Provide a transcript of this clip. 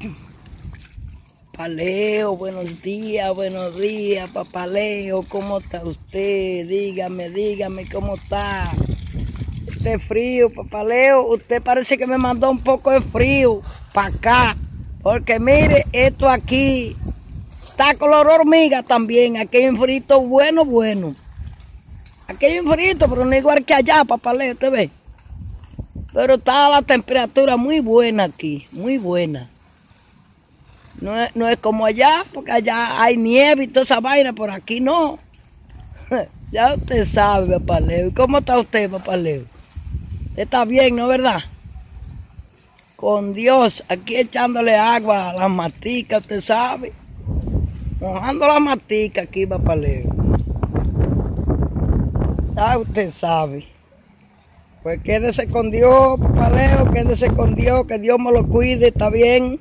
Papaleo, buenos días, buenos días, Papaleo, ¿cómo está usted? Dígame, dígame, ¿cómo está? Este frío, Papaleo, usted parece que me mandó un poco de frío para acá, porque mire, esto aquí está color hormiga también, aquí hay un frito bueno, bueno. Aquí hay un frito, pero no igual que allá, Papaleo, ¿usted ve? Pero está la temperatura muy buena aquí, muy buena. No es, no es como allá, porque allá hay nieve y toda esa vaina, por aquí no. ya usted sabe, papá Leo. ¿Y cómo está usted, papá Leo? Está bien, ¿no verdad? Con Dios, aquí echándole agua a las maticas, usted sabe. Mojando las maticas aquí, papá Leo. Ya usted sabe. Pues quédese con Dios, papá Leo, quédese con Dios, que Dios me lo cuide, está bien.